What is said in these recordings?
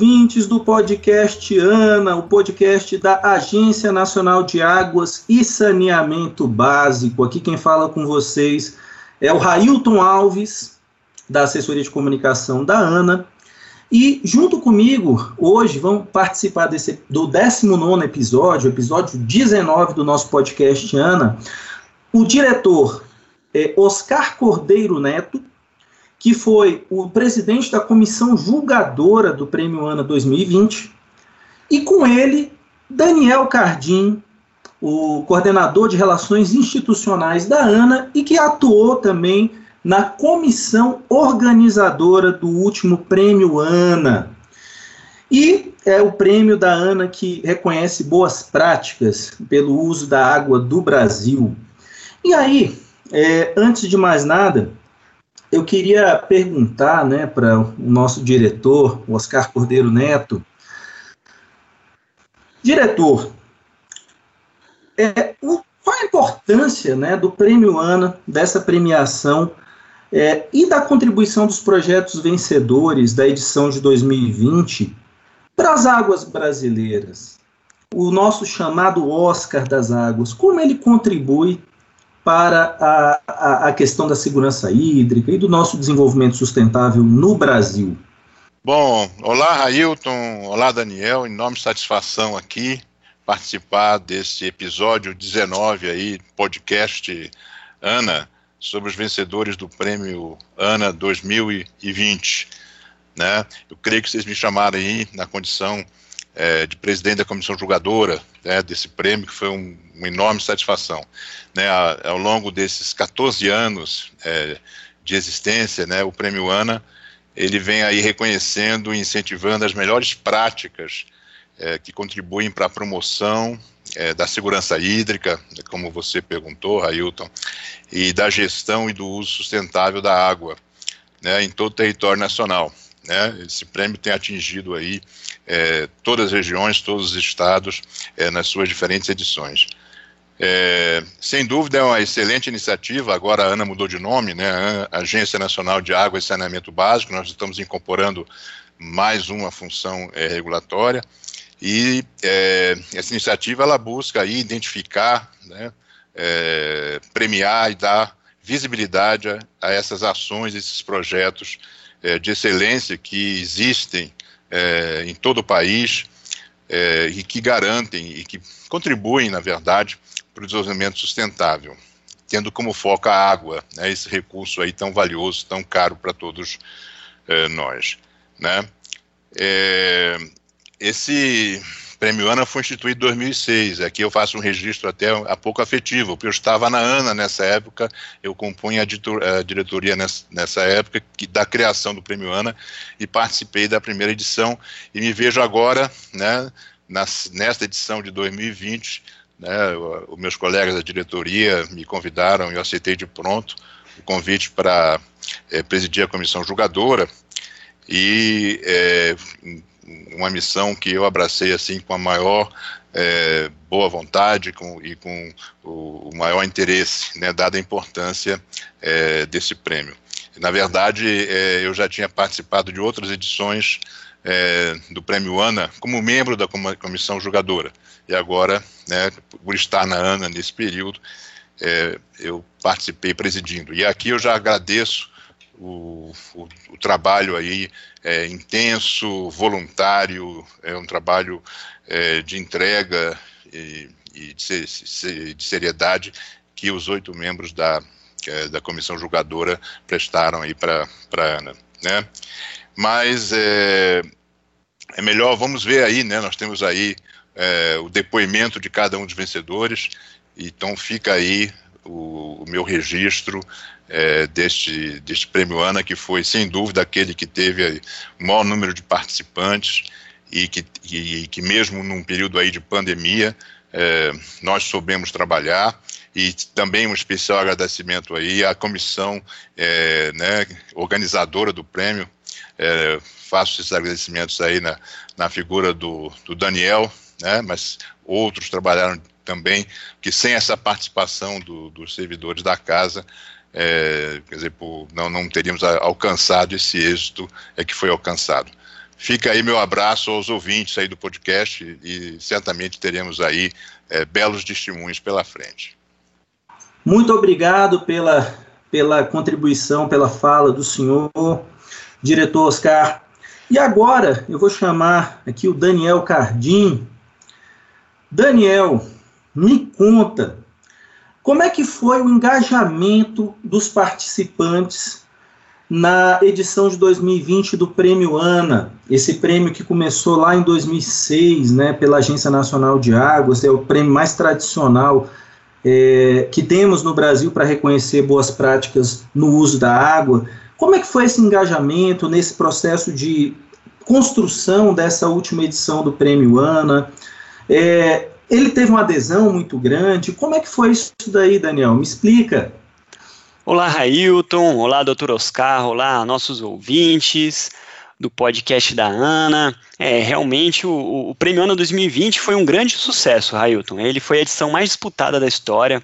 ouvintes do podcast ANA, o podcast da Agência Nacional de Águas e Saneamento Básico. Aqui quem fala com vocês é o Railton Alves, da assessoria de comunicação da ANA. E junto comigo, hoje, vão participar desse, do 19 episódio, episódio 19 do nosso podcast ANA, o diretor é, Oscar Cordeiro Neto, que foi o presidente da comissão julgadora do Prêmio ANA 2020, e com ele, Daniel Cardim, o coordenador de relações institucionais da ANA e que atuou também na comissão organizadora do último Prêmio ANA. E é o prêmio da ANA que reconhece boas práticas pelo uso da água do Brasil. E aí, é, antes de mais nada, eu queria perguntar né, para o nosso diretor, Oscar Cordeiro Neto. Diretor, é, o, qual a importância né, do Prêmio ANA, dessa premiação, é, e da contribuição dos projetos vencedores da edição de 2020 para as águas brasileiras? O nosso chamado Oscar das Águas, como ele contribui para a, a, questão da segurança hídrica e do nosso desenvolvimento sustentável no Brasil? Bom, olá Railton, olá Daniel, enorme satisfação aqui participar desse episódio 19 aí, podcast ANA, sobre os vencedores do prêmio ANA 2020. Né? Eu creio que vocês me chamaram aí na condição é, de presidente da comissão julgadora né, desse prêmio, que foi um, uma enorme satisfação. Né, ao longo desses 14 anos é, de existência, né, o prêmio ANA, ele vem aí reconhecendo e incentivando as melhores práticas é, que contribuem para a promoção é, da segurança hídrica, como você perguntou, Railton, e da gestão e do uso sustentável da água né, em todo o território nacional. Né? Esse prêmio tem atingido aí é, todas as regiões, todos os estados, é, nas suas diferentes edições. É, sem dúvida é uma excelente iniciativa, agora a ANA mudou de nome, né, Agência Nacional de Água e Saneamento Básico, nós estamos incorporando mais uma função é, regulatória, e é, essa iniciativa ela busca aí identificar, né, é, premiar e dar visibilidade a, a essas ações, esses projetos é, de excelência que existem é, em todo o país é, e que garantem e que contribuem, na verdade, para o desenvolvimento sustentável, tendo como foco a água, né, esse recurso aí tão valioso, tão caro para todos é, nós, né. É, esse Prêmio ANA foi instituído em 2006. Aqui eu faço um registro até há pouco afetivo, porque eu estava na ANA nessa época, eu compunha a, a diretoria nessa, nessa, época que, da criação do Prêmio ANA e participei da primeira edição e me vejo agora, né, nas, nesta edição de 2020, né, os meus colegas da diretoria me convidaram e eu aceitei de pronto o convite para é, presidir a comissão julgadora e é, uma missão que eu abracei assim com a maior é, boa vontade com, e com o, o, maior interesse, né, dada a importância é, desse prêmio. Na verdade, é, eu já tinha participado de outras edições é, do Prêmio ANA como membro da comissão julgadora. E agora, né, por estar na ANA nesse período, é, eu participei presidindo. E aqui eu já agradeço o, o, o trabalho aí é, intenso, voluntário, é um trabalho é, de entrega e, e de, de, seriedade que os oito membros da, é, da comissão julgadora prestaram aí para a Ana, né? Mas é, é melhor, vamos ver aí, né? Nós temos aí é, o depoimento de cada um dos vencedores, então fica aí o, o meu registro é, deste, deste prêmio ANA, que foi, sem dúvida, aquele que teve o maior número de participantes e que, e, que mesmo num período aí de pandemia, é, nós soubemos trabalhar. E também um especial agradecimento aí à comissão é, né, organizadora do prêmio, é, faço esses agradecimentos aí na, na figura do, do Daniel, né, mas outros trabalharam também, que sem essa participação do, dos servidores da casa, é, quer dizer, por, não, não teríamos alcançado esse êxito é que foi alcançado. fica aí meu abraço aos ouvintes aí do podcast e certamente teremos aí é, belos testemunhos pela frente. Muito obrigado pela, pela contribuição, pela fala do senhor, diretor Oscar. E agora eu vou chamar aqui o Daniel Cardim. Daniel, me conta como é que foi o engajamento dos participantes na edição de 2020 do Prêmio ANA, esse prêmio que começou lá em 2006, né, pela Agência Nacional de Águas, é o prêmio mais tradicional é, que temos no Brasil para reconhecer boas práticas no uso da água. Como é que foi esse engajamento nesse processo de construção dessa última edição do Prêmio ANA? É, ele teve uma adesão muito grande. Como é que foi isso daí, Daniel? Me explica. Olá, Railton. Olá, doutor Oscar. Olá, nossos ouvintes do podcast da Ana. É, realmente o, o Prêmio Ana 2020 foi um grande sucesso, Railton. Ele foi a edição mais disputada da história.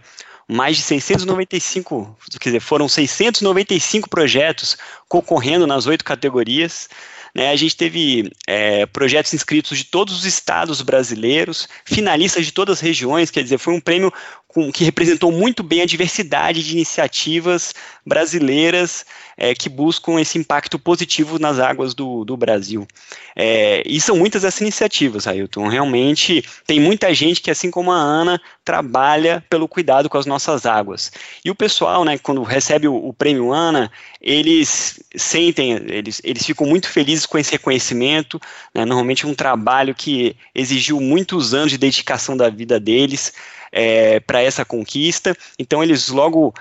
Mais de 695, quer dizer, foram 695 projetos concorrendo nas oito categorias. Né, a gente teve é, projetos inscritos de todos os estados brasileiros, finalistas de todas as regiões, quer dizer, foi um prêmio com, que representou muito bem a diversidade de iniciativas brasileiras é, que buscam esse impacto positivo nas águas do, do Brasil. É, e são muitas essas iniciativas, Ailton. Realmente tem muita gente que, assim como a Ana, trabalha pelo cuidado com as nossas águas. E o pessoal, né, quando recebe o, o prêmio Ana, eles sentem, eles, eles ficam muito felizes com esse reconhecimento. Né, normalmente é um trabalho que exigiu muitos anos de dedicação da vida deles é, para essa conquista. Então eles logo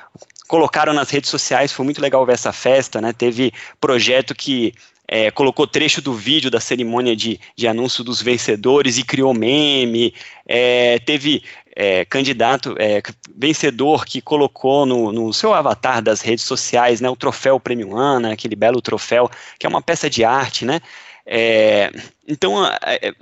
colocaram nas redes sociais, foi muito legal ver essa festa, né? Teve projeto que é, colocou trecho do vídeo da cerimônia de, de anúncio dos vencedores e criou meme. É, teve é, candidato é, vencedor que colocou no, no, seu avatar das redes sociais né, o troféu Prêmio Ana, aquele belo troféu, que é uma peça de arte, né? É, então, é,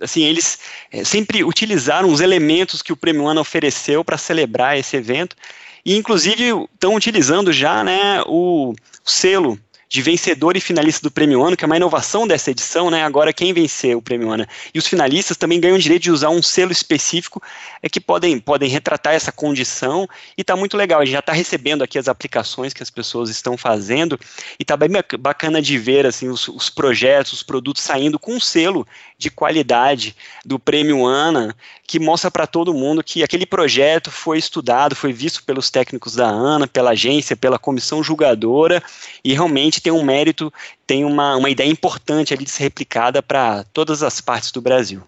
assim, eles sempre utilizaram os elementos que o Prêmio Ana ofereceu para celebrar esse evento, e inclusive estão utilizando já né, o selo de vencedor e finalista do Prêmio Ano, que é uma inovação dessa edição, né? Agora quem vencer o Prêmio Ano e os finalistas também ganham o direito de usar um selo específico é que podem, podem retratar essa condição e está muito legal. A gente já está recebendo aqui as aplicações que as pessoas estão fazendo e está bem bacana de ver assim os, os projetos, os produtos saindo com um selo de qualidade do Prêmio ANA, que mostra para todo mundo que aquele projeto foi estudado, foi visto pelos técnicos da ANA, pela agência, pela comissão julgadora, e realmente tem um mérito, tem uma, uma ideia importante ali de ser replicada para todas as partes do Brasil.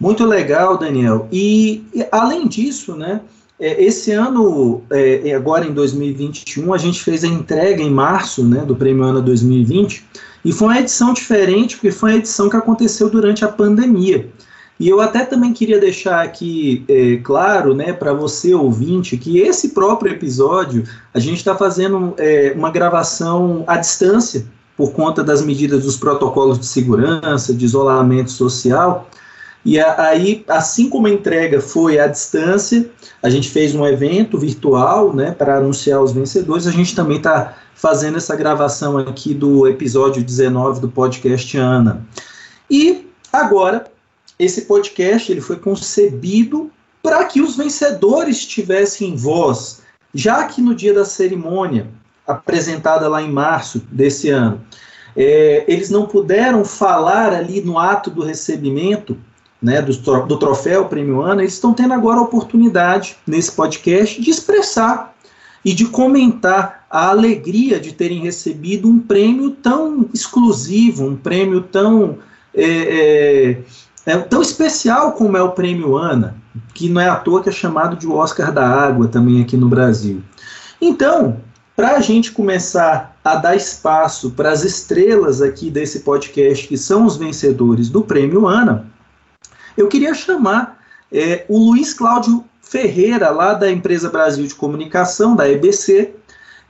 Muito legal, Daniel. E, e além disso, né, é, esse ano, é, agora em 2021, a gente fez a entrega em março né, do Prêmio ANA 2020 e foi uma edição diferente, porque foi uma edição que aconteceu durante a pandemia. E eu até também queria deixar aqui é, claro, né, para você ouvinte, que esse próprio episódio a gente está fazendo é, uma gravação à distância por conta das medidas dos protocolos de segurança, de isolamento social. E aí, assim como a entrega foi à distância, a gente fez um evento virtual, né, para anunciar os vencedores. A gente também está fazendo essa gravação aqui do episódio 19 do podcast Ana. E agora, esse podcast ele foi concebido para que os vencedores tivessem voz, já que no dia da cerimônia, apresentada lá em março desse ano, é, eles não puderam falar ali no ato do recebimento né, do, do troféu Prêmio Ana, eles estão tendo agora a oportunidade, nesse podcast, de expressar e de comentar a alegria de terem recebido um prêmio tão exclusivo, um prêmio tão, é, é, é, tão especial como é o Prêmio Ana, que não é à toa que é chamado de Oscar da Água também aqui no Brasil. Então, para a gente começar a dar espaço para as estrelas aqui desse podcast, que são os vencedores do Prêmio Ana, eu queria chamar é, o Luiz Cláudio Ferreira, lá da Empresa Brasil de Comunicação, da EBC,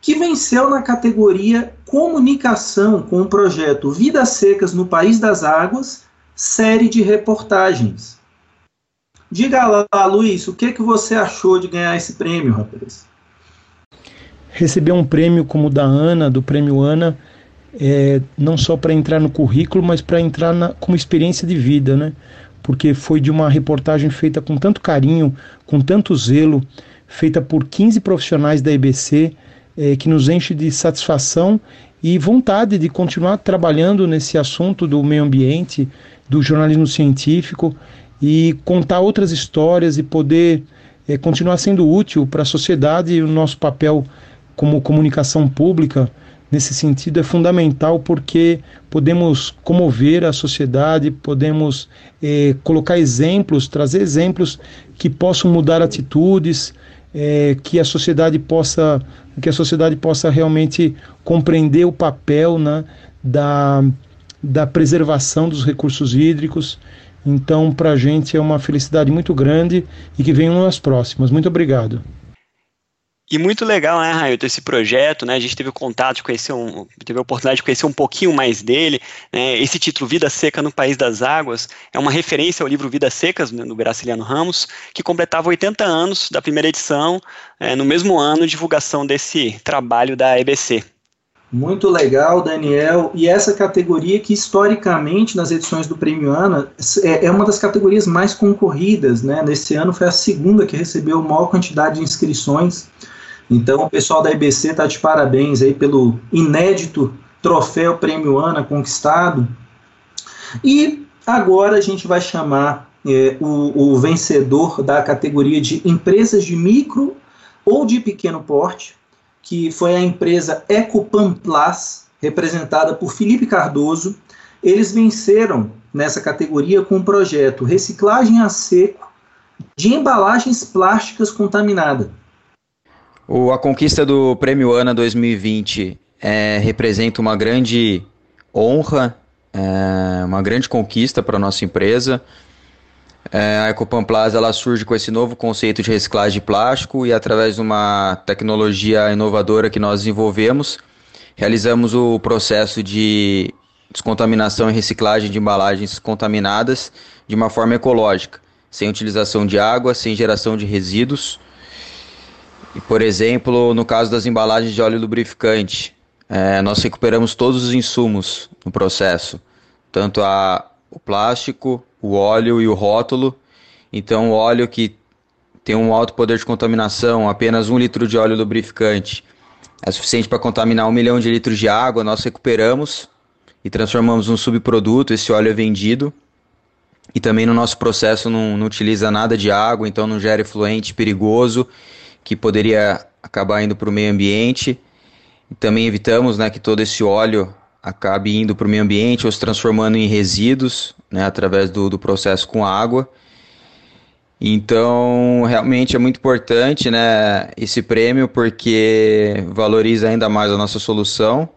que venceu na categoria Comunicação com o projeto Vidas Secas no País das Águas, série de reportagens. Diga lá, Luiz, o que, que você achou de ganhar esse prêmio, rapaz? Receber um prêmio como o da Ana, do Prêmio Ana, é, não só para entrar no currículo, mas para entrar na, como experiência de vida, né? Porque foi de uma reportagem feita com tanto carinho, com tanto zelo, feita por 15 profissionais da EBC, é, que nos enche de satisfação e vontade de continuar trabalhando nesse assunto do meio ambiente, do jornalismo científico e contar outras histórias e poder é, continuar sendo útil para a sociedade. E o nosso papel como comunicação pública nesse sentido é fundamental porque podemos comover a sociedade, podemos é, colocar exemplos, trazer exemplos que possam mudar atitudes, é, que a sociedade possa que a sociedade possa realmente compreender o papel né, da, da preservação dos recursos hídricos. Então, para a gente é uma felicidade muito grande e que venham as próximas. Muito obrigado. E muito legal, né, Railton, esse projeto, né? A gente teve contato teve a oportunidade de conhecer um pouquinho mais dele. Né, esse título Vida Seca no País das Águas é uma referência ao livro Vidas Secas, né, do Graciliano Ramos, que completava 80 anos da primeira edição, é, no mesmo ano de divulgação desse trabalho da EBC. Muito legal, Daniel. E essa categoria que historicamente nas edições do Prêmio Ana é, é uma das categorias mais concorridas, né? Nesse ano foi a segunda que recebeu maior quantidade de inscrições. Então, o pessoal da IBC está de parabéns aí pelo inédito troféu Prêmio Ana conquistado. E agora a gente vai chamar é, o, o vencedor da categoria de empresas de micro ou de pequeno porte, que foi a empresa Ecopamplas, representada por Felipe Cardoso. Eles venceram nessa categoria com o projeto Reciclagem a Seco de embalagens plásticas contaminadas. O, a conquista do Prêmio ANA 2020 é, representa uma grande honra, é, uma grande conquista para a nossa empresa. É, a Ecopan Plaza ela surge com esse novo conceito de reciclagem de plástico e através de uma tecnologia inovadora que nós desenvolvemos, realizamos o processo de descontaminação e reciclagem de embalagens contaminadas de uma forma ecológica, sem utilização de água, sem geração de resíduos. E, por exemplo, no caso das embalagens de óleo lubrificante, é, nós recuperamos todos os insumos no processo, tanto a, o plástico, o óleo e o rótulo. Então, o óleo que tem um alto poder de contaminação, apenas um litro de óleo lubrificante, é suficiente para contaminar um milhão de litros de água, nós recuperamos e transformamos num subproduto, esse óleo é vendido. E também no nosso processo não, não utiliza nada de água, então não gera efluente perigoso que poderia acabar indo para o meio ambiente. E também evitamos né, que todo esse óleo acabe indo para o meio ambiente ou se transformando em resíduos né, através do, do processo com água. Então, realmente é muito importante né, esse prêmio porque valoriza ainda mais a nossa solução.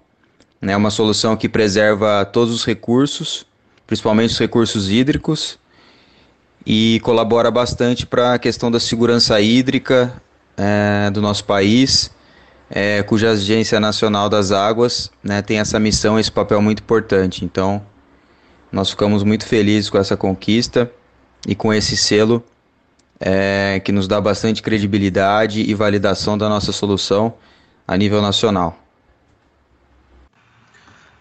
Né, uma solução que preserva todos os recursos, principalmente os recursos hídricos, e colabora bastante para a questão da segurança hídrica é, do nosso país, é, cuja Agência Nacional das Águas né, tem essa missão, esse papel muito importante. Então, nós ficamos muito felizes com essa conquista e com esse selo é, que nos dá bastante credibilidade e validação da nossa solução a nível nacional.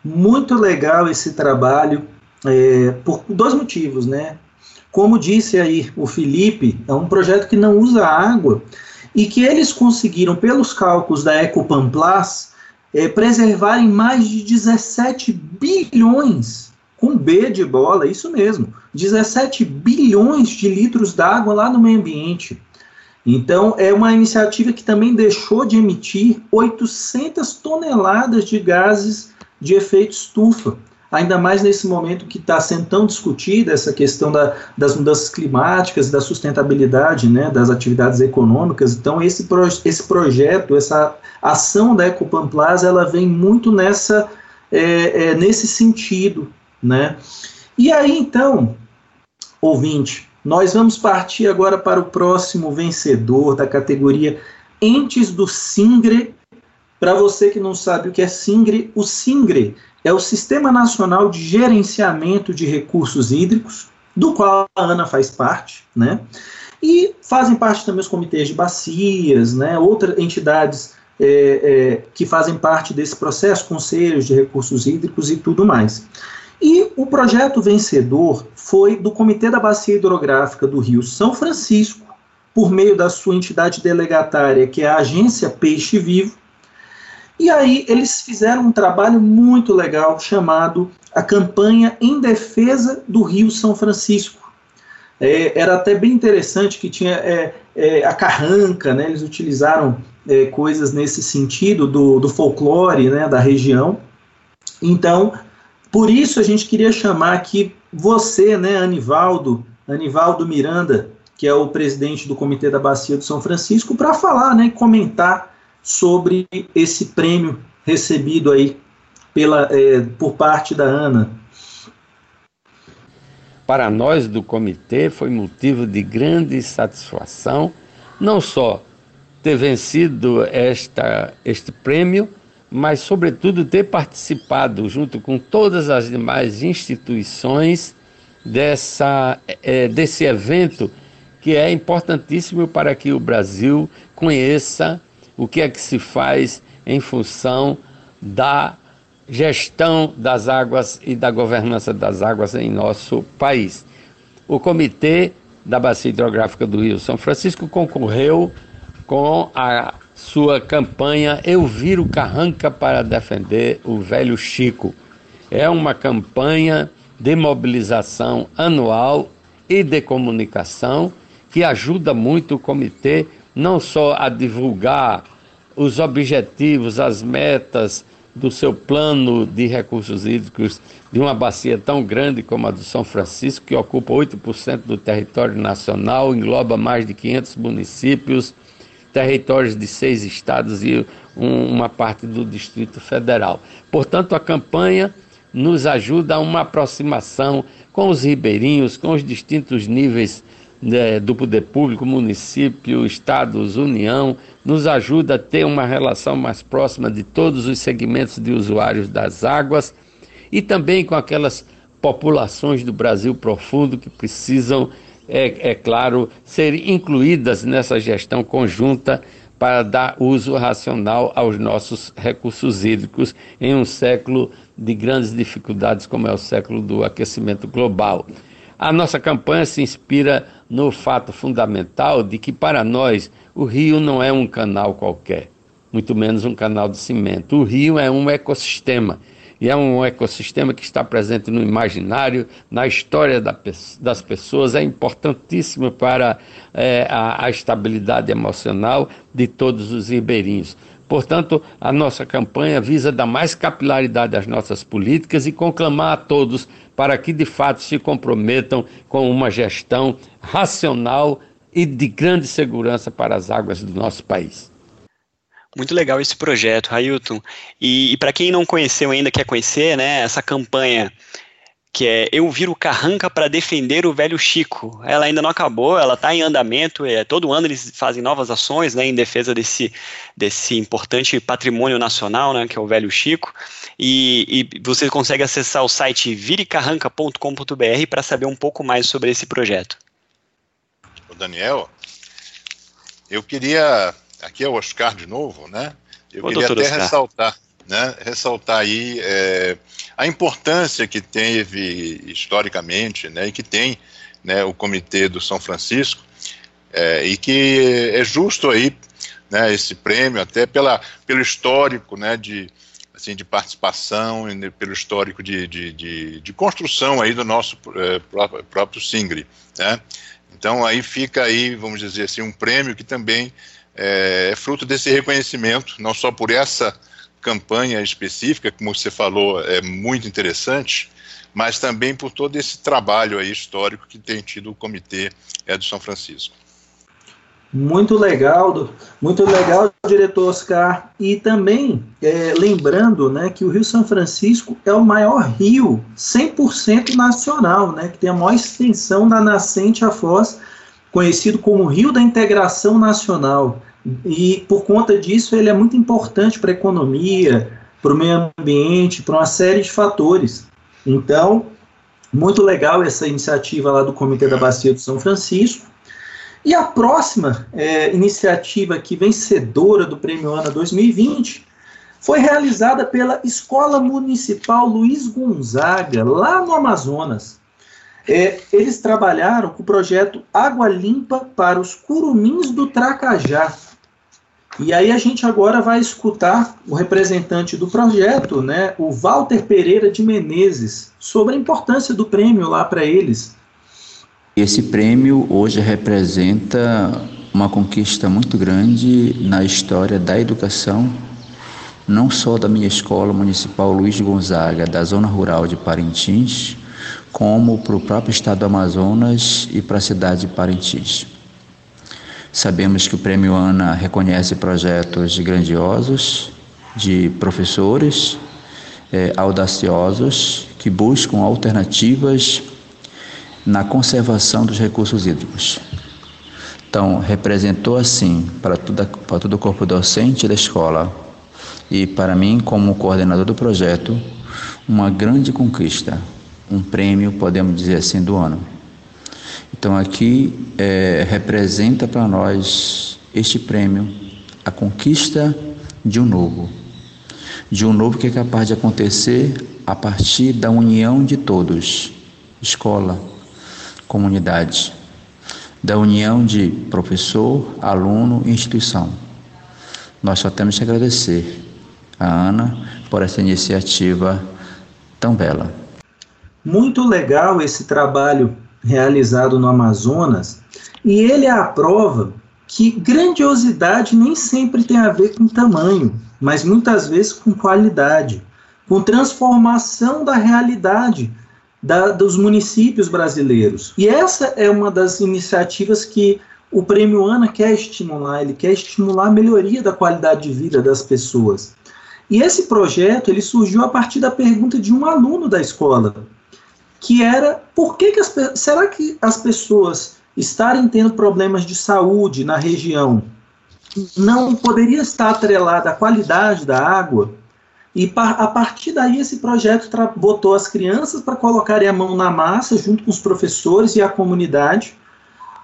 Muito legal esse trabalho, é, por dois motivos, né? Como disse aí o Felipe, é um projeto que não usa água, e que eles conseguiram, pelos cálculos da Ecopamplas, é, preservarem mais de 17 bilhões, com B de bola, isso mesmo, 17 bilhões de litros d'água lá no meio ambiente. Então, é uma iniciativa que também deixou de emitir 800 toneladas de gases de efeito estufa ainda mais nesse momento que está sendo tão discutida essa questão da, das mudanças climáticas, da sustentabilidade né, das atividades econômicas. Então, esse, pro, esse projeto, essa ação da Ecopan Plaza, ela vem muito nessa, é, é, nesse sentido. Né? E aí, então, ouvinte, nós vamos partir agora para o próximo vencedor da categoria Entes do Singre. Para você que não sabe o que é Singre, o Singre é o Sistema Nacional de Gerenciamento de Recursos Hídricos, do qual a ANA faz parte, né? E fazem parte também os comitês de bacias, né? Outras entidades é, é, que fazem parte desse processo, conselhos de recursos hídricos e tudo mais. E o projeto vencedor foi do Comitê da Bacia Hidrográfica do Rio São Francisco, por meio da sua entidade delegatária, que é a Agência Peixe Vivo. E aí eles fizeram um trabalho muito legal chamado a Campanha em Defesa do Rio São Francisco. É, era até bem interessante que tinha é, é, a carranca, né, eles utilizaram é, coisas nesse sentido do, do folclore né, da região. Então, por isso a gente queria chamar aqui você, né, Anivaldo, Anivaldo Miranda, que é o presidente do Comitê da Bacia do São Francisco, para falar né, e comentar sobre esse prêmio recebido aí pela, é, por parte da ANA. Para nós do comitê foi motivo de grande satisfação, não só ter vencido esta, este prêmio, mas, sobretudo, ter participado, junto com todas as demais instituições, dessa, é, desse evento que é importantíssimo para que o Brasil conheça o que é que se faz em função da gestão das águas e da governança das águas em nosso país. O Comitê da Bacia Hidrográfica do Rio São Francisco concorreu com a sua campanha Eu Viro Carranca para defender o velho Chico. É uma campanha de mobilização anual e de comunicação que ajuda muito o comitê não só a divulgar os objetivos, as metas do seu plano de recursos hídricos de uma bacia tão grande como a do São Francisco, que ocupa 8% do território nacional, engloba mais de 500 municípios, territórios de seis estados e um, uma parte do Distrito Federal. Portanto, a campanha nos ajuda a uma aproximação com os ribeirinhos, com os distintos níveis né, do poder público, município, estados, união, nos ajuda a ter uma relação mais próxima de todos os segmentos de usuários das águas e também com aquelas populações do Brasil profundo que precisam é, é claro, ser incluídas nessa gestão conjunta para dar uso racional aos nossos recursos hídricos em um século de grandes dificuldades como é o século do aquecimento global. A nossa campanha se inspira no fato fundamental de que para nós o rio não é um canal qualquer, muito menos um canal de cimento. O rio é um ecossistema e é um ecossistema que está presente no imaginário, na história da, das pessoas, é importantíssimo para é, a, a estabilidade emocional de todos os ribeirinhos. Portanto, a nossa campanha visa dar mais capilaridade às nossas políticas e conclamar a todos para que de fato se comprometam com uma gestão racional e de grande segurança para as águas do nosso país. Muito legal esse projeto, Railton. E, e para quem não conheceu ainda, quer conhecer, né, essa campanha que é Eu Viro Carranca para defender o velho Chico. Ela ainda não acabou, ela está em andamento, é, todo ano eles fazem novas ações né, em defesa desse, desse importante patrimônio nacional, né, que é o velho Chico. E, e você consegue acessar o site virecarranca.com.br para saber um pouco mais sobre esse projeto. O Daniel, eu queria aqui é o Oscar de novo, né? Eu queria até Oscar. ressaltar, né? Ressaltar aí é, a importância que teve historicamente, né? E que tem, né? O Comitê do São Francisco é, e que é justo aí, né? Esse prêmio até pela pelo histórico, né? De assim, de participação, pelo histórico de, de, de, de construção aí do nosso é, próprio, próprio né? Então aí fica aí, vamos dizer assim, um prêmio que também é, é fruto desse reconhecimento, não só por essa campanha específica, como você falou, é muito interessante, mas também por todo esse trabalho aí histórico que tem tido o Comitê é, do São Francisco. Muito legal, muito legal, diretor Oscar. E também é, lembrando né, que o Rio São Francisco é o maior rio 100% nacional, né, que tem a maior extensão da nascente à foz, conhecido como Rio da Integração Nacional. E por conta disso, ele é muito importante para a economia, para o meio ambiente, para uma série de fatores. Então, muito legal essa iniciativa lá do Comitê da Bacia do São Francisco. E a próxima é, iniciativa aqui vencedora do Prêmio ANA 2020 foi realizada pela Escola Municipal Luiz Gonzaga, lá no Amazonas. É, eles trabalharam com o projeto Água Limpa para os Curumins do Tracajá. E aí a gente agora vai escutar o representante do projeto, né, o Walter Pereira de Menezes, sobre a importância do prêmio lá para eles. Esse prêmio hoje representa uma conquista muito grande na história da educação não só da minha escola municipal Luiz Gonzaga, da zona rural de Parintins, como para o próprio estado do Amazonas e para a cidade de Parintins. Sabemos que o Prêmio ANA reconhece projetos grandiosos de professores eh, audaciosos que buscam alternativas na conservação dos recursos hídricos. Então, representou assim para, toda, para todo o corpo docente da escola e para mim, como coordenador do projeto, uma grande conquista, um prêmio, podemos dizer assim, do ano. Então aqui é, representa para nós este prêmio a conquista de um novo, de um novo que é capaz de acontecer a partir da união de todos, escola, comunidade, da união de professor, aluno e instituição. Nós só temos que agradecer a Ana por essa iniciativa tão bela. Muito legal esse trabalho realizado no Amazonas e ele é a prova que grandiosidade nem sempre tem a ver com tamanho, mas muitas vezes com qualidade, com transformação da realidade da, dos municípios brasileiros. E essa é uma das iniciativas que o Prêmio ANA quer estimular, ele quer estimular a melhoria da qualidade de vida das pessoas. E esse projeto ele surgiu a partir da pergunta de um aluno da escola, que era por que, que as, será que as pessoas estarem tendo problemas de saúde na região não poderia estar atrelada à qualidade da água? E a partir daí esse projeto botou as crianças para colocarem a mão na massa junto com os professores e a comunidade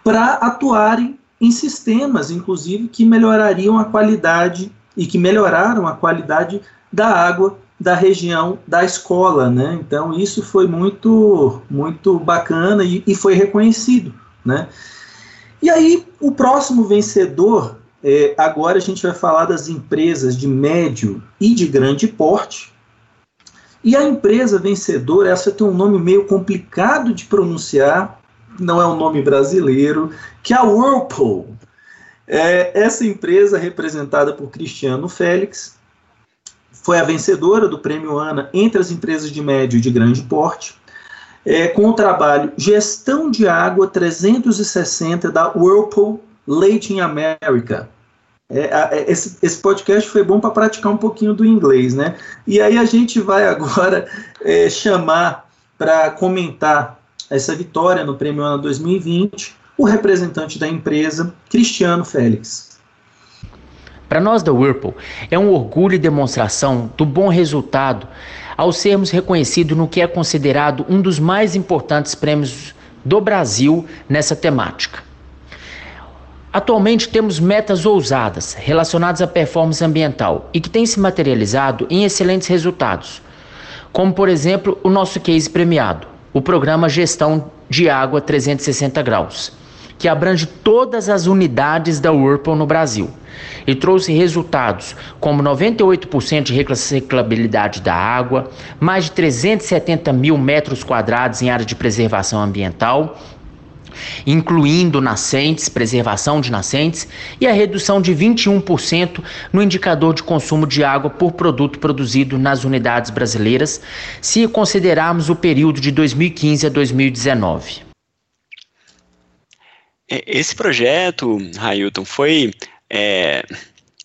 para atuarem em sistemas, inclusive, que melhorariam a qualidade e que melhoraram a qualidade da água da região da escola, né? Então isso foi muito muito bacana e, e foi reconhecido, né? E aí o próximo vencedor é, agora a gente vai falar das empresas de médio e de grande porte. E a empresa vencedora, essa tem um nome meio complicado de pronunciar, não é um nome brasileiro, que é a Whirlpool. É, essa empresa, representada por Cristiano Félix, foi a vencedora do Prêmio ANA entre as empresas de médio e de grande porte, é, com o trabalho Gestão de Água 360 da Whirlpool Latin America. É, é, esse, esse, podcast foi bom para praticar um pouquinho do inglês, né? E aí a gente vai agora é, chamar para comentar essa vitória no Prêmio ANA 2020 o representante da empresa, Cristiano Félix. Para nós da Whirlpool, é um orgulho e demonstração do bom resultado ao sermos reconhecidos no que é considerado um dos mais importantes prêmios do Brasil nessa temática. Atualmente temos metas ousadas relacionadas à performance ambiental e que têm se materializado em excelentes resultados, como por exemplo o nosso case premiado, o programa Gestão de Água 360 Graus que abrange todas as unidades da Whirlpool no Brasil e trouxe resultados como 98% de reciclabilidade da água, mais de 370 mil metros quadrados em área de preservação ambiental, incluindo nascentes, preservação de nascentes, e a redução de 21% no indicador de consumo de água por produto produzido nas unidades brasileiras, se considerarmos o período de 2015 a 2019. É, esse projeto, Railton, foi, é,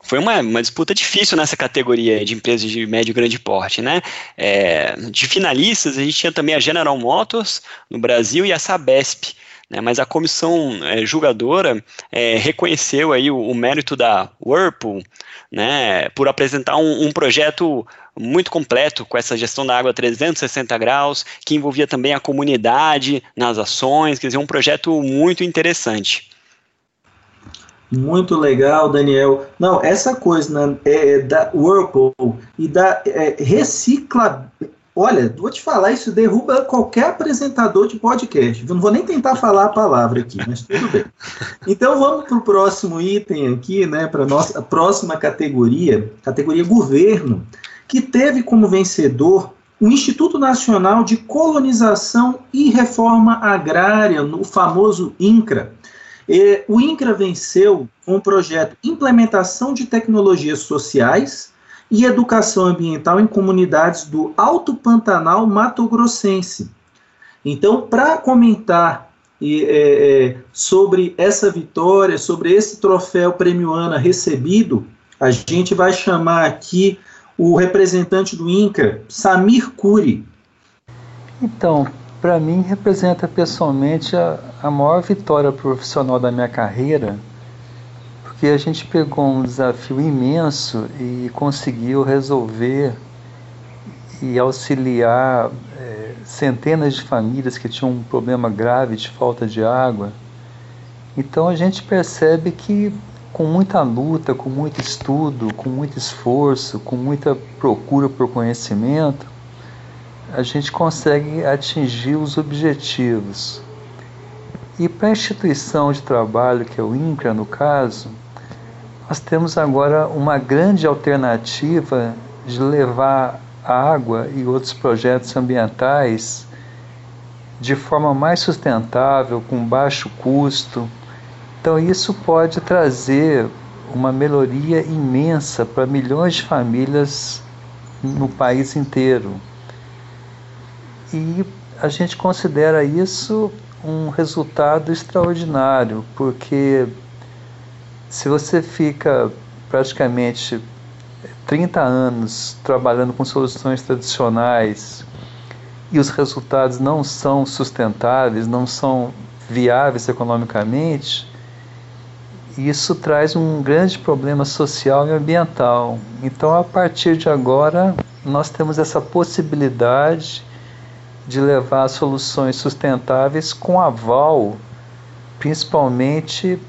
foi uma, uma, disputa difícil nessa categoria de empresas de médio e grande porte, né? É, de finalistas, a gente tinha também a General Motors no Brasil e a Sabesp, né? Mas a comissão é, julgadora é, reconheceu aí o, o, mérito da Whirlpool, né? Por apresentar um, um projeto muito completo com essa gestão da água 360 graus, que envolvia também a comunidade nas ações, quer dizer, um projeto muito interessante. Muito legal, Daniel. Não, essa coisa né, é, da Whirlpool e da é, recicla. Olha, vou te falar, isso derruba qualquer apresentador de podcast. Eu não vou nem tentar falar a palavra aqui, mas tudo bem. Então vamos para o próximo item aqui, né? Para nossa próxima categoria, categoria governo, que teve como vencedor o Instituto Nacional de Colonização e Reforma Agrária, no famoso INCRA. O INCRA venceu com o projeto Implementação de Tecnologias Sociais e Educação Ambiental em Comunidades do Alto Pantanal Mato Grossense. Então, para comentar é, é, sobre essa vitória, sobre esse troféu Prêmio ANA recebido, a gente vai chamar aqui o representante do INCRA, Samir Curi. Então, para mim representa pessoalmente a, a maior vitória profissional da minha carreira, porque a gente pegou um desafio imenso e conseguiu resolver e auxiliar é, centenas de famílias que tinham um problema grave de falta de água. Então a gente percebe que com muita luta, com muito estudo, com muito esforço, com muita procura por conhecimento, a gente consegue atingir os objetivos. E para a instituição de trabalho, que é o INCRA no caso, nós temos agora uma grande alternativa de levar água e outros projetos ambientais de forma mais sustentável, com baixo custo, então, isso pode trazer uma melhoria imensa para milhões de famílias no país inteiro. E a gente considera isso um resultado extraordinário, porque se você fica praticamente 30 anos trabalhando com soluções tradicionais e os resultados não são sustentáveis, não são viáveis economicamente, isso traz um grande problema social e ambiental. Então, a partir de agora, nós temos essa possibilidade de levar soluções sustentáveis com aval, principalmente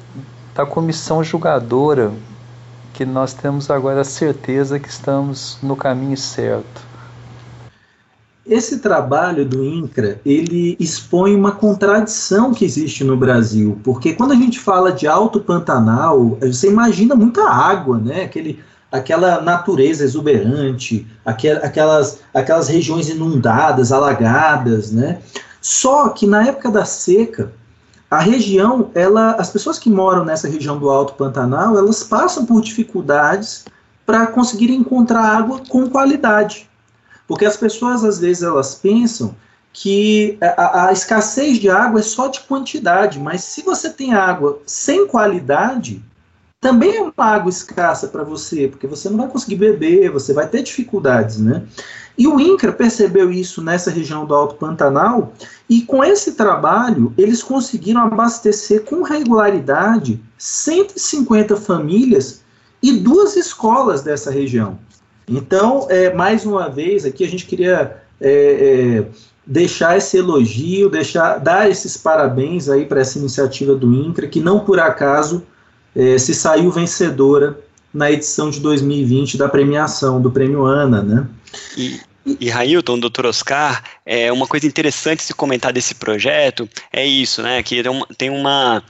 da comissão julgadora, que nós temos agora a certeza que estamos no caminho certo. Esse trabalho do INCRA, ele expõe uma contradição que existe no Brasil, porque quando a gente fala de Alto Pantanal, você imagina muita água, né? Aquele, aquela natureza exuberante, aquelas, aquelas regiões inundadas, alagadas, né? Só que na época da seca, a região, ela, as pessoas que moram nessa região do Alto Pantanal, elas passam por dificuldades para conseguirem encontrar água com qualidade. Porque as pessoas, às vezes, elas pensam que a, a, escassez de água é só de quantidade, mas se você tem água sem qualidade, também é uma água escassa para você, porque você não vai conseguir beber, você vai ter dificuldades, né? E o INCRA percebeu isso nessa região do Alto Pantanal, e com esse trabalho, eles conseguiram abastecer com regularidade 150 famílias e duas escolas dessa região. Então, é, mais uma vez, aqui a gente queria é, é, deixar esse elogio, deixar, dar esses parabéns aí para essa iniciativa do INCRA, que não por acaso é, se saiu vencedora na edição de 2020 da premiação do Prêmio ANA, né? E, e Railton, doutor Oscar, é, uma coisa interessante se comentar desse projeto é isso, né? Que tem uma, tem uma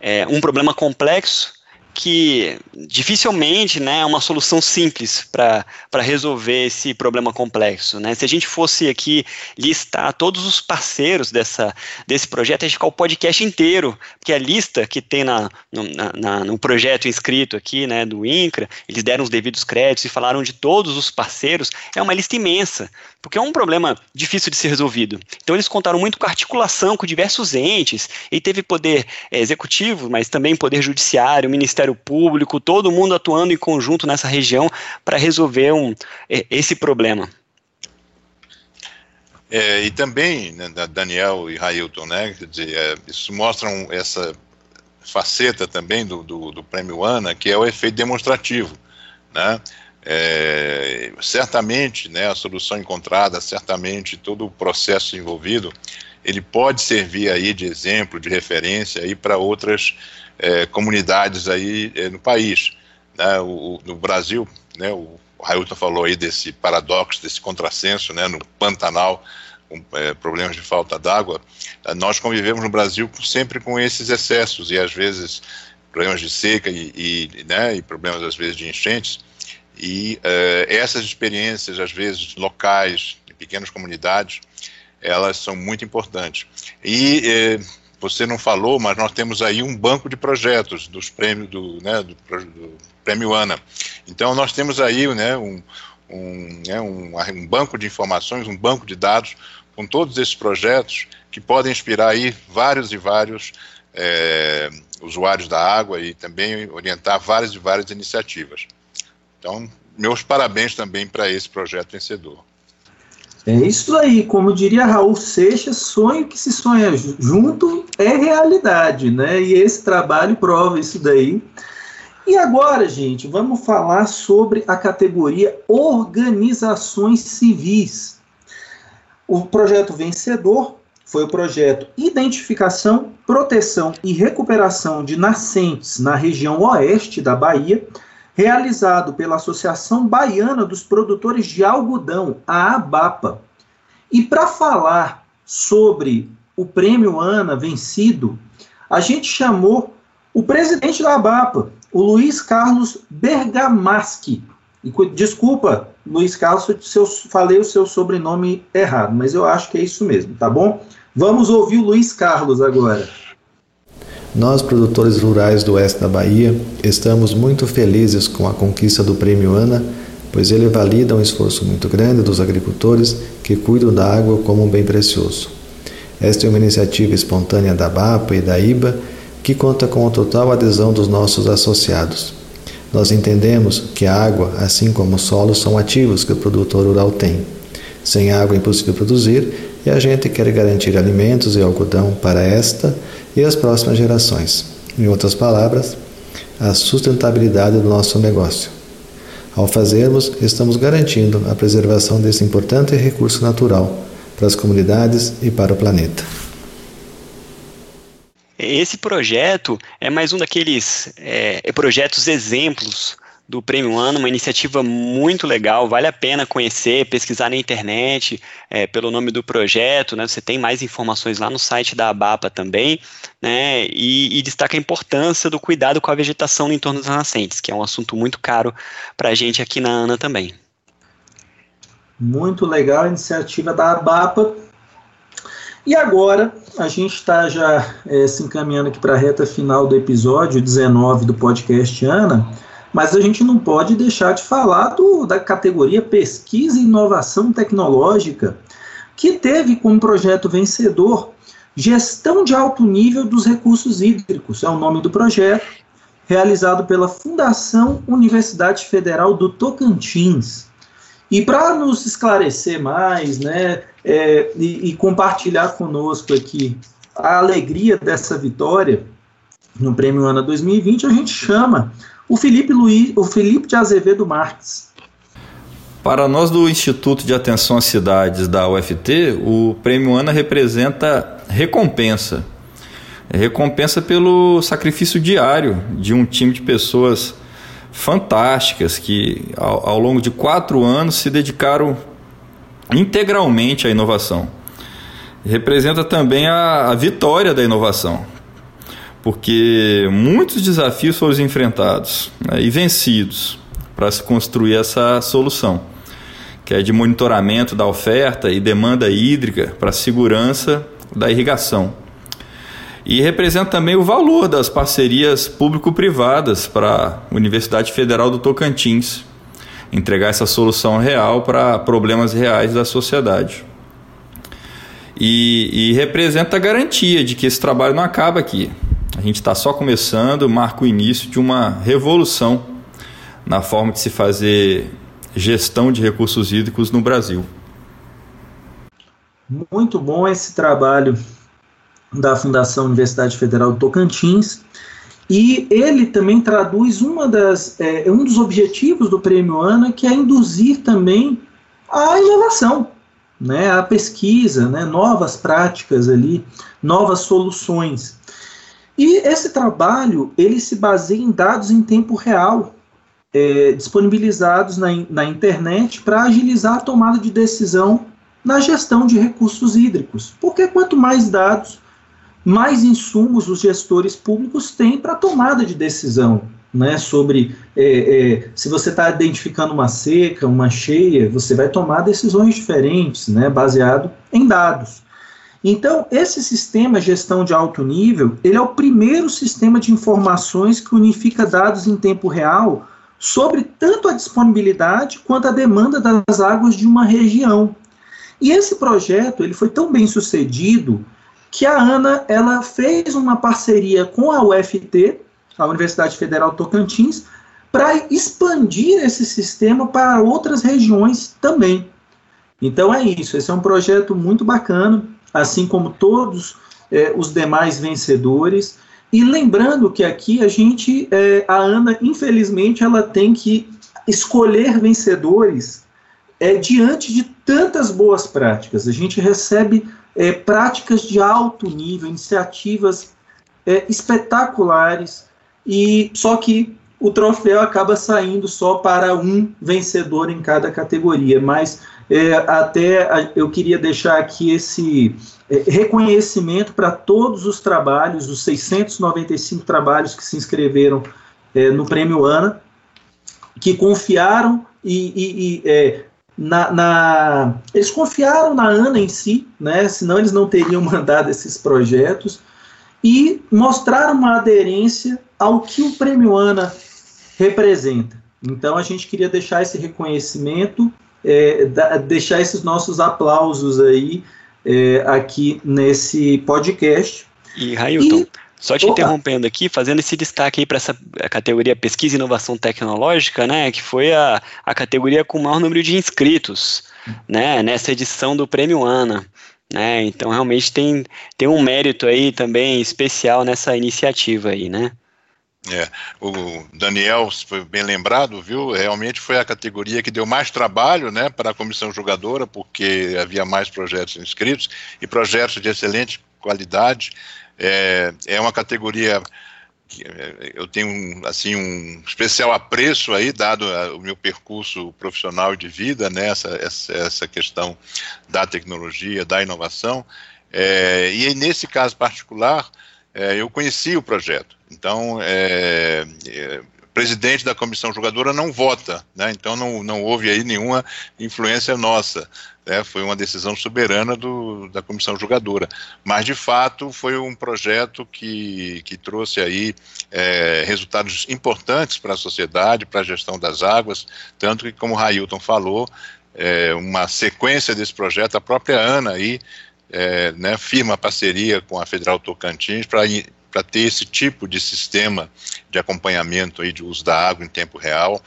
é, um problema complexo que dificilmente né, é uma solução simples para resolver esse problema complexo. Né? Se a gente fosse aqui listar todos os parceiros dessa, desse projeto, a gente ficar o podcast inteiro, porque a lista que tem na, no, na, no projeto inscrito aqui né, do INCRA, eles deram os devidos créditos e falaram de todos os parceiros, é uma lista imensa, porque é um problema difícil de ser resolvido. Então eles contaram muito com articulação com diversos entes, e teve poder é, executivo, mas também poder judiciário, Ministério Público, todo mundo atuando em conjunto nessa região para resolver um, esse problema. É, e também, né, Daniel e Railton, né, dizer, é, isso mostram essa faceta também do, do, do, Prêmio ANA, que é o efeito demonstrativo. Né? É, certamente, né, a solução encontrada, certamente todo o processo envolvido, ele pode servir aí de exemplo, de referência aí para outras é, comunidades aí é, no país. Né? O, no Brasil, né, o Railton falou aí desse paradoxo, desse contrassenso, né, no Pantanal, com é, problemas de falta d'água, nós convivemos no Brasil sempre com esses excessos e às vezes problemas de seca e, e, né, e problemas às vezes de enchentes, e uh, essas experiências, às vezes locais, em pequenas comunidades, elas são muito importantes. E eh, você não falou, mas nós temos aí um banco de projetos dos prêmios do, né, do, do prêmio ANA. Então nós temos aí né, um, um, né, um, um, banco de informações, um banco de dados com todos esses projetos que podem inspirar aí vários e vários é, usuários da água e também orientar várias e várias iniciativas. Então, meus parabéns também para esse projeto vencedor. É isso aí, como diria Raul Seixas, sonho que se sonha junto é realidade, né? E esse trabalho prova isso daí. E agora, gente, vamos falar sobre a categoria Organizações Civis. O projeto vencedor foi o projeto Identificação, Proteção e Recuperação de Nascentes na região oeste da Bahia, realizado pela Associação Baiana dos Produtores de Algodão, a ABAPA. E para falar sobre o prêmio ANA vencido, a gente chamou o presidente da ABAPA, o Luiz Carlos Bergamaschi. Desculpa, Luiz Carlos, se eu falei o seu sobrenome errado, mas eu acho que é isso mesmo, tá bom? Vamos ouvir o Luiz Carlos agora. Nós, produtores rurais do oeste da Bahia, estamos muito felizes com a conquista do Prêmio ANA, pois ele valida um esforço muito grande dos agricultores que cuidam da água como um bem precioso. Esta é uma iniciativa espontânea da BAPA e da IBA que conta com a total adesão dos nossos associados. Nós entendemos que a água, assim como o solo, são ativos que o produtor rural tem. Sem água é impossível produzir e a gente quer garantir alimentos e algodão para esta e as próximas gerações. Em outras palavras, a sustentabilidade do nosso negócio. Ao fazermos, estamos garantindo a preservação desse importante recurso natural para as comunidades e para o planeta. Esse projeto é mais um daqueles é, projetos exemplos do Prêmio Ano, uma iniciativa muito legal, vale a pena conhecer, pesquisar na internet é, pelo nome do projeto, né, você tem mais informações lá no site da ABAPA também, né, e, e destaca a importância do cuidado com a vegetação no entorno das nascentes, que é um assunto muito caro para a gente aqui na ANA também. Muito legal a iniciativa da ABAPA. E agora, a gente está já é, se encaminhando aqui para a reta final do episódio 19 do podcast ANA, mas a gente não pode deixar de falar do, da categoria Pesquisa e Inovação Tecnológica, que teve como projeto vencedor Gestão de Alto Nível dos Recursos Hídricos, é o nome do projeto, realizado pela Fundação Universidade Federal do Tocantins. E para nos esclarecer mais, né, é, e, e compartilhar conosco aqui a alegria dessa vitória no Prêmio ANA 2020, a gente chama o Felipe Luiz, o Felipe de Azevedo Marques. Para nós do Instituto de Atenção às Cidades da UFT, o Prêmio ANA representa recompensa. É recompensa pelo sacrifício diário de um time de pessoas fantásticas que, ao, ao longo de quatro anos, se dedicaram integralmente à inovação. Representa também a, a vitória da inovação, porque muitos desafios foram enfrentados né, e vencidos para se construir essa solução, que é de monitoramento da oferta e demanda hídrica para a segurança da irrigação. E representa também o valor das parcerias público-privadas para a Universidade Federal do Tocantins, entregar essa solução real para problemas reais da sociedade. E, e representa a garantia de que esse trabalho não acaba aqui, a gente está só começando, marca o início de uma revolução na forma de se fazer gestão de recursos hídricos no Brasil. Muito bom esse trabalho da Fundação Universidade Federal do Tocantins. E ele também traduz uma das, é, um dos objetivos do Prêmio ANA, que é induzir também a inovação, né, a pesquisa, né, novas práticas ali, novas soluções. E esse trabalho ele se baseia em dados em tempo real, é, disponibilizados na, na internet para agilizar a tomada de decisão na gestão de recursos hídricos. Porque quanto mais dados, mais insumos os gestores públicos têm para tomada de decisão né, sobre é, é, se você está identificando uma seca, uma cheia, você vai tomar decisões diferentes, né, baseado em dados. Então, esse sistema gestão de alto nível, ele é o primeiro sistema de informações que unifica dados em tempo real sobre tanto a disponibilidade quanto a demanda das águas de uma região. E esse projeto, ele foi tão bem sucedido que a ANA, ela fez uma parceria com a UFT, a Universidade Federal Tocantins, para expandir esse sistema para outras regiões também. Então é isso, esse é um projeto muito bacana, assim como todos é, os demais vencedores. E lembrando que aqui a gente, é, a Ana, infelizmente, ela tem que escolher vencedores é, diante de tantas boas práticas. A gente recebe é, práticas de alto nível, iniciativas espetaculares, e só que o troféu acaba saindo só para um vencedor em cada categoria. Mas é, até eu queria deixar aqui esse é, reconhecimento para todos os trabalhos, os 695 trabalhos que se inscreveram é, no Prêmio ANA, que confiaram e, e, e é, na, na, eles confiaram na ANA em si, né, senão eles não teriam mandado esses projetos, e mostraram uma aderência ao que o Prêmio ANA representa. Então a gente queria deixar esse reconhecimento é, da, deixar esses nossos aplausos aí é, aqui nesse podcast. E, Railton, e, só te opa. interrompendo aqui, fazendo esse destaque aí para essa categoria Pesquisa e Inovação Tecnológica, né, que foi a, a categoria com o maior número de inscritos, né, nessa edição do Prêmio ANA. Né, então realmente tem, tem um mérito aí também especial nessa iniciativa aí, né? É, o Daniel foi bem lembrado, viu? Realmente foi a categoria que deu mais trabalho, né, para a comissão jogadora, porque havia mais projetos inscritos e projetos de excelente qualidade. É, é uma categoria que é, eu tenho assim um especial apreço aí dado o meu percurso profissional de vida, né, essa, essa questão da tecnologia, da inovação. É, e nesse caso particular é, eu conheci o projeto. Então, é, é, presidente da comissão jogadora não vota, né? então não, não houve aí nenhuma influência nossa. Né? Foi uma decisão soberana do, da comissão jogadora. Mas, de fato, foi um projeto que, que trouxe aí é, resultados importantes para a sociedade, para a gestão das águas, tanto que, como o Railton falou, é, uma sequência desse projeto, a própria Ana aí é, né, firma parceria com a Federal Tocantins para ter esse tipo de sistema de acompanhamento aí de uso da água em tempo real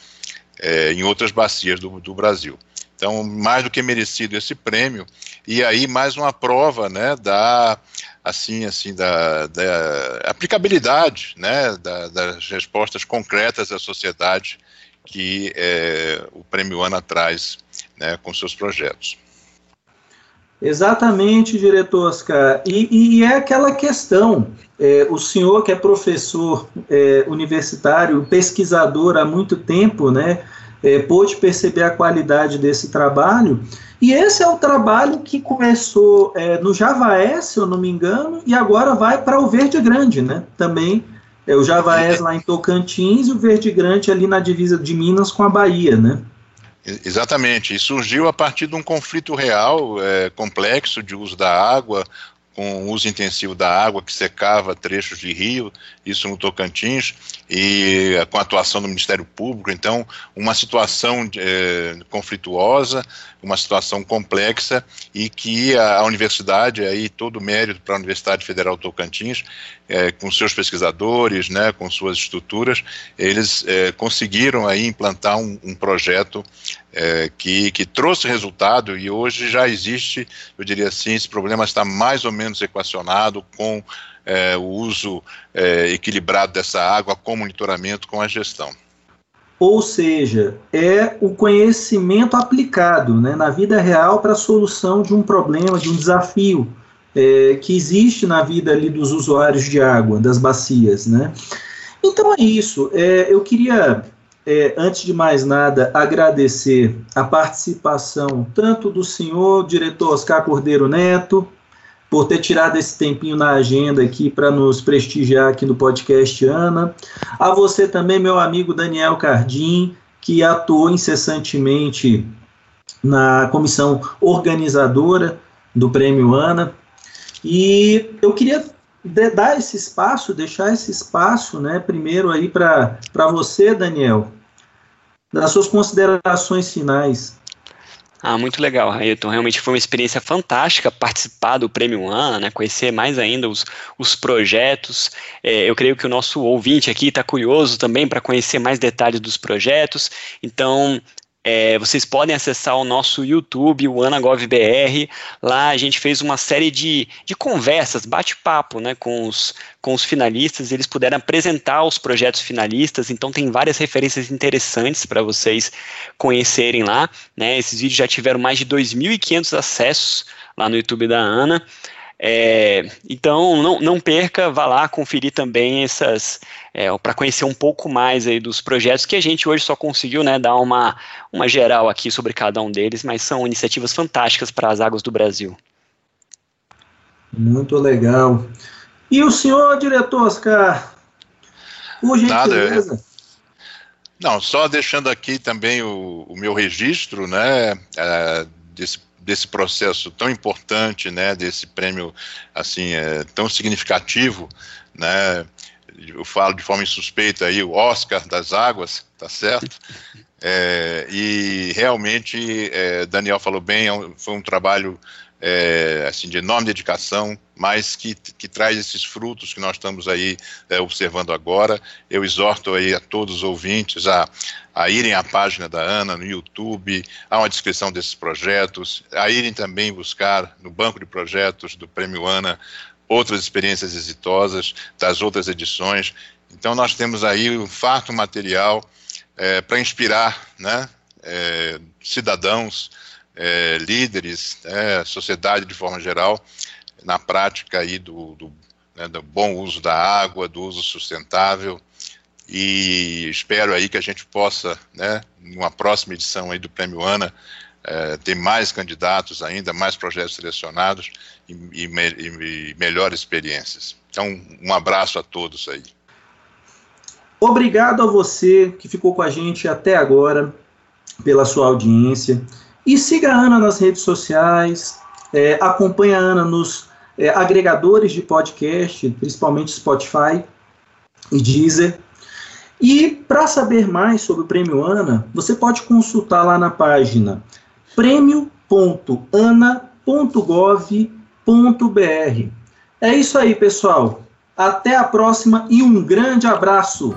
é, em outras bacias do, do, Brasil. Então, mais do que merecido esse prêmio, e aí mais uma prova né, da, assim, assim, da, da aplicabilidade né, da, das respostas concretas à sociedade que é, o Prêmio ANA traz né, com seus projetos. Exatamente, diretor Oscar. E, e é aquela questão: é, o senhor, que é professor é, universitário, pesquisador há muito tempo, né, é, pôde perceber a qualidade desse trabalho. E esse é o trabalho que começou é, no Javaé, se eu não me engano, e agora vai para o Verde Grande, né? Também é o Javaé lá em Tocantins e o Verde Grande ali na divisa de Minas com a Bahia, né? Exatamente, e surgiu a partir de um conflito real, é, complexo de uso da água, com o uso intensivo da água que secava trechos de rio, isso no Tocantins, e com a atuação do Ministério Público. Então, uma situação é, conflituosa, uma situação complexa e que a, a universidade, aí todo o mérito para a Universidade Federal Tocantins, é, com seus pesquisadores, né, com suas estruturas, eles é, conseguiram aí implantar um, um projeto é, que, que trouxe resultado e hoje já existe, eu diria assim, esse problema está mais ou menos equacionado com é, o uso é, equilibrado dessa água, com monitoramento, com a gestão. Ou seja, é o conhecimento aplicado né, na vida real para a solução de um problema, de um desafio. é, que existe na vida ali dos usuários de água, das bacias, né? Então é isso. É, eu queria, é, antes de mais nada, agradecer a participação tanto do senhor diretor Oscar Cordeiro Neto, por ter tirado esse tempinho na agenda aqui para nos prestigiar aqui no podcast Ana. A você também, meu amigo Daniel Cardim, que atuou incessantemente na comissão organizadora do Prêmio Ana. E eu queria dar esse espaço, deixar esse espaço, né, primeiro aí para você, Daniel, das suas considerações finais. Ah, muito legal, Railton. Realmente foi uma experiência fantástica participar do Prêmio ANA, né, conhecer mais ainda os, os projetos. É, eu creio que o nosso ouvinte aqui está curioso também para conhecer mais detalhes dos projetos. Então, é, vocês podem acessar o nosso YouTube, o AnaGovBR. Lá a gente fez uma série de, de conversas, bate-papo né, com, os, com os finalistas. Eles puderam apresentar os projetos finalistas, então tem várias referências interessantes para vocês conhecerem lá. Né? Esses vídeos já tiveram mais de 2.500 acessos lá no YouTube da Ana. É, então, não, não perca, vá lá conferir também essas, é, para conhecer um pouco mais aí dos projetos que a gente hoje só conseguiu né, dar uma, uma geral aqui sobre cada um deles, mas são iniciativas fantásticas para as águas do Brasil. Muito legal. E o senhor, diretor Oscar? Por gentileza. Nada, não, só deixando aqui também o, o meu registro, né, é, desse desse processo tão importante, né, desse prêmio assim é, tão significativo, né, eu falo de forma insuspeita aí o Oscar das águas, tá certo? É, e realmente é, Daniel falou bem, é foi um trabalho é, assim, de enorme dedicação, mas que, que traz esses frutos que nós estamos aí é, observando agora. Eu exorto aí a todos os ouvintes a, a irem à página da Ana no YouTube, há uma descrição desses projetos, a irem também buscar no banco de projetos do Prêmio Ana outras experiências exitosas das outras edições. Então nós temos aí um farto material é, para inspirar né, é, cidadãos, é, líderes, é, sociedade de forma geral, na prática aí do, do, né, do, bom uso da água, do uso sustentável, e espero aí que a gente possa, né, numa próxima edição aí do Prêmio ANA, é, ter mais candidatos ainda, mais projetos selecionados e, e, e, e melhores experiências. Então, um abraço a todos aí. Obrigado a você que ficou com a gente até agora, pela sua audiência. E siga a Ana nas redes sociais, é, acompanhe a Ana nos é, agregadores de podcast, principalmente Spotify e Deezer. E para saber mais sobre o Prêmio Ana, você pode consultar lá na página prêmio.ana.gov.br. É isso aí, pessoal. Até a próxima e um grande abraço!